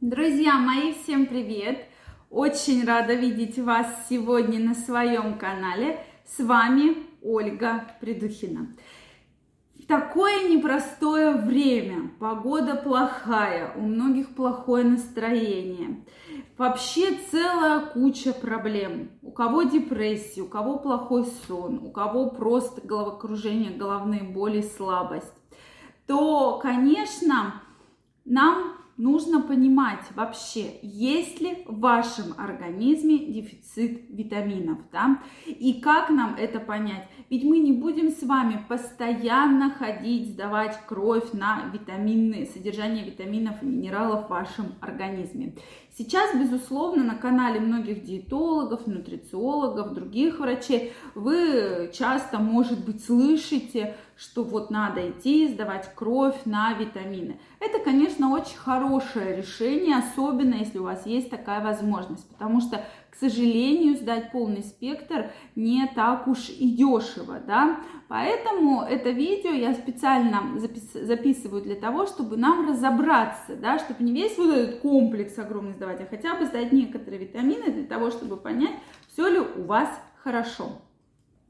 Друзья мои, всем привет! Очень рада видеть вас сегодня на своем канале. С вами Ольга Придухина. Такое непростое время, погода плохая, у многих плохое настроение. Вообще целая куча проблем. У кого депрессия, у кого плохой сон, у кого просто головокружение, головные боли, слабость. То, конечно, нам нужно понимать вообще, есть ли в вашем организме дефицит витаминов, да, и как нам это понять. Ведь мы не будем с вами постоянно ходить, сдавать кровь на витаминные, содержание витаминов и минералов в вашем организме. Сейчас, безусловно, на канале многих диетологов, нутрициологов, других врачей вы часто, может быть, слышите, что вот надо идти сдавать кровь на витамины. Это, конечно, очень хорошее решение, особенно если у вас есть такая возможность, потому что к сожалению, сдать полный спектр не так уж и дешево, да. Поэтому это видео я специально запис- записываю для того, чтобы нам разобраться, да, чтобы не весь вот этот комплекс огромный сдавать, а хотя бы сдать некоторые витамины для того, чтобы понять, все ли у вас хорошо.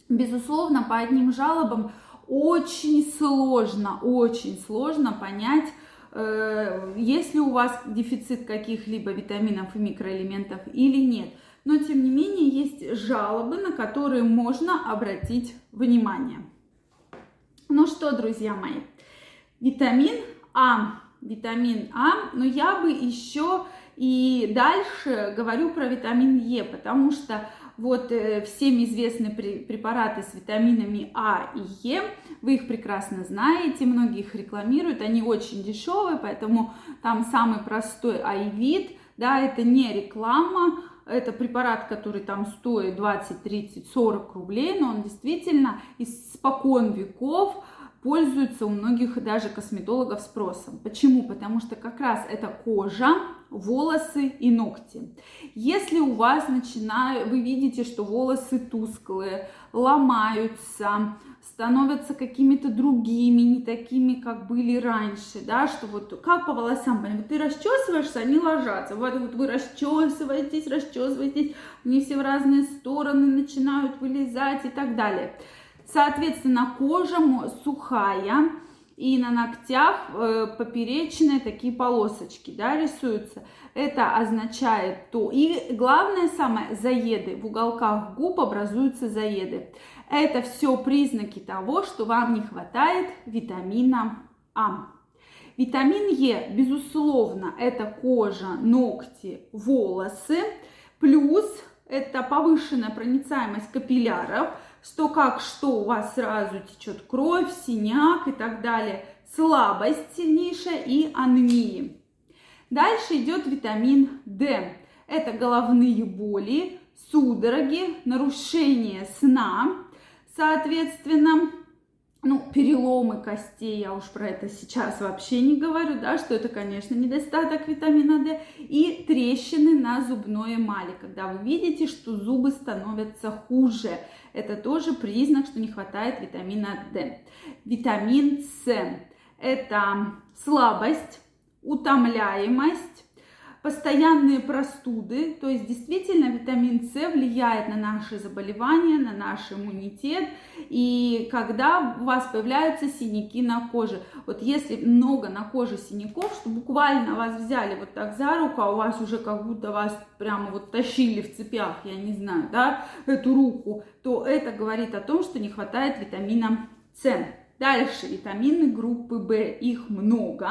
Безусловно, по одним жалобам очень сложно, очень сложно понять, э, есть ли у вас дефицит каких-либо витаминов и микроэлементов или нет но тем не менее есть жалобы, на которые можно обратить внимание. Ну что, друзья мои, витамин А, витамин А, но я бы еще и дальше говорю про витамин Е, потому что вот э, всем известны препараты с витаминами А и Е, вы их прекрасно знаете, многие их рекламируют, они очень дешевые, поэтому там самый простой Айвит, да, это не реклама, это препарат, который там стоит 20, 30, 40 рублей, но он действительно испокон веков пользуется у многих даже косметологов спросом. Почему? Потому что как раз это кожа, волосы и ногти. Если у вас начинают, вы видите, что волосы тусклые, ломаются, становятся какими-то другими, не такими, как были раньше, да, что вот как по волосам, вот ты расчесываешься, они ложатся, вот, вот вы расчесываетесь, расчесываетесь, они все в разные стороны начинают вылезать и так далее. Соответственно, кожа сухая, и на ногтях э, поперечные такие полосочки, да, рисуются. Это означает то. И главное самое, заеды. В уголках губ образуются заеды. Это все признаки того, что вам не хватает витамина А. Витамин Е, безусловно, это кожа, ногти, волосы. Плюс это повышенная проницаемость капилляров, что как что у вас сразу течет кровь, синяк и так далее. Слабость сильнейшая и анемии. Дальше идет витамин D. Это головные боли, судороги, нарушение сна, Соответственно, ну, переломы костей, я уж про это сейчас вообще не говорю, да, что это, конечно, недостаток витамина D, и трещины на зубной эмали, когда вы видите, что зубы становятся хуже, это тоже признак, что не хватает витамина D. Витамин С – это слабость, утомляемость, постоянные простуды, то есть действительно витамин С влияет на наши заболевания, на наш иммунитет, и когда у вас появляются синяки на коже, вот если много на коже синяков, что буквально вас взяли вот так за руку, а у вас уже как будто вас прямо вот тащили в цепях, я не знаю, да, эту руку, то это говорит о том, что не хватает витамина С. Дальше витамины группы В, их много,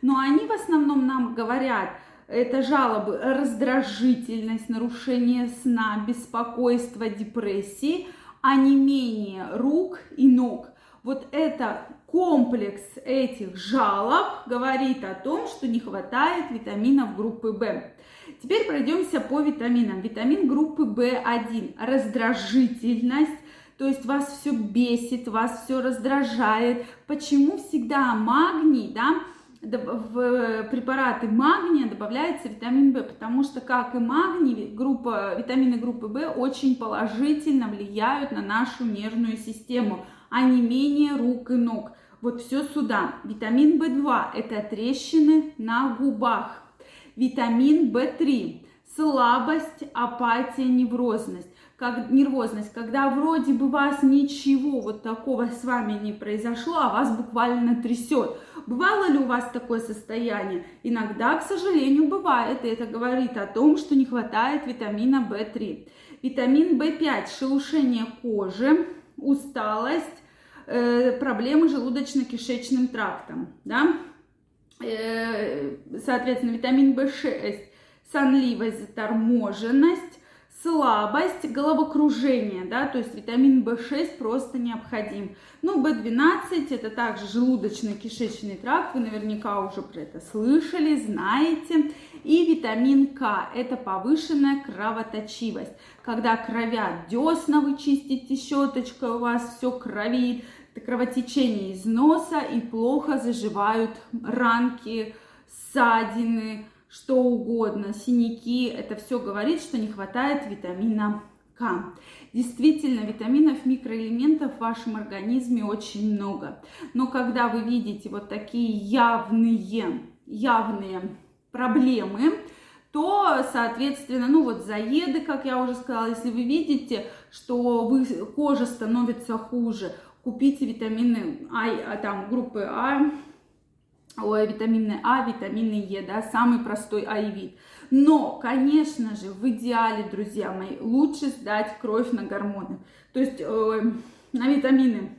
но они в основном нам говорят это жалобы, раздражительность, нарушение сна, беспокойство, депрессии, а не менее рук и ног. Вот это комплекс этих жалоб говорит о том, что не хватает витаминов группы В. Теперь пройдемся по витаминам. Витамин группы В1 – раздражительность, то есть вас все бесит, вас все раздражает. Почему всегда магний, да, в препараты магния добавляется витамин В, потому что, как и магний, группа, витамины группы В очень положительно влияют на нашу нервную систему, а не менее рук и ног. Вот все сюда. Витамин В2 – это трещины на губах. Витамин В3 слабость, апатия, неврозность. Как, нервозность, когда вроде бы вас ничего вот такого с вами не произошло, а вас буквально трясет. Бывало ли у вас такое состояние? Иногда, к сожалению, бывает, и это говорит о том, что не хватает витамина В3. Витамин В5, шелушение кожи, усталость, э, проблемы желудочно-кишечным трактом, да? Э, соответственно, витамин В6 сонливость, заторможенность, слабость, головокружение, да, то есть витамин В6 просто необходим. Ну, В12 это также желудочно-кишечный тракт, вы наверняка уже про это слышали, знаете. И витамин К – это повышенная кровоточивость. Когда кровят десна, вы чистите щеточкой, у вас все кровит, кровотечение из носа и плохо заживают ранки, ссадины, что угодно, синяки, это все говорит, что не хватает витамина К. Действительно, витаминов, микроэлементов в вашем организме очень много. Но когда вы видите вот такие явные, явные проблемы, то, соответственно, ну вот заеды, как я уже сказала, если вы видите, что вы, кожа становится хуже, купите витамины А, там, группы А, ой, витамины А, витамины Е, да, самый простой А и вид. Но, конечно же, в идеале, друзья мои, лучше сдать кровь на гормоны. То есть э, на витамины,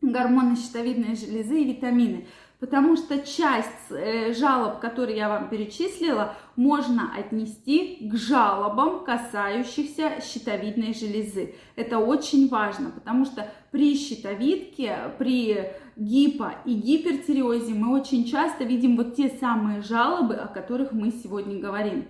гормоны щитовидной железы и витамины потому что часть э, жалоб, которые я вам перечислила, можно отнести к жалобам, касающихся щитовидной железы. Это очень важно, потому что при щитовидке, при гипо- и гипертиреозе мы очень часто видим вот те самые жалобы, о которых мы сегодня говорим.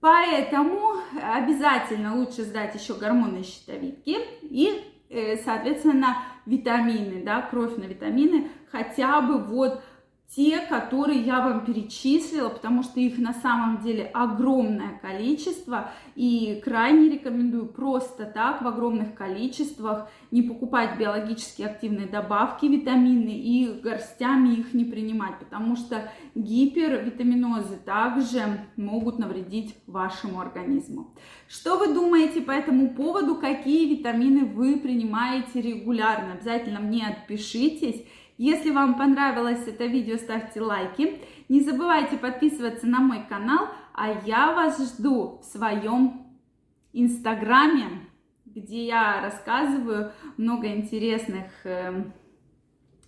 Поэтому обязательно лучше сдать еще гормоны щитовидки и, э, соответственно, витамины, да, кровь на витамины, хотя бы вот те, которые я вам перечислила, потому что их на самом деле огромное количество, и крайне рекомендую просто так в огромных количествах не покупать биологически активные добавки витамины и горстями их не принимать, потому что гипервитаминозы также могут навредить вашему организму. Что вы думаете по этому поводу, какие витамины вы принимаете регулярно? Обязательно мне отпишитесь. Если вам понравилось это видео, ставьте лайки. Не забывайте подписываться на мой канал, а я вас жду в своем инстаграме, где я рассказываю много интересных эм,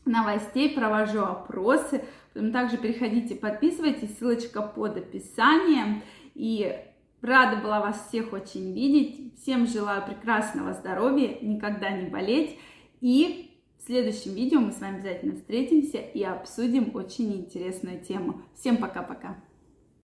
новостей, провожу опросы. Потом также переходите, подписывайтесь, ссылочка под описанием. И рада была вас всех очень видеть. Всем желаю прекрасного здоровья, никогда не болеть. И в следующем видео мы с вами обязательно встретимся и обсудим очень интересную тему. Всем пока-пока!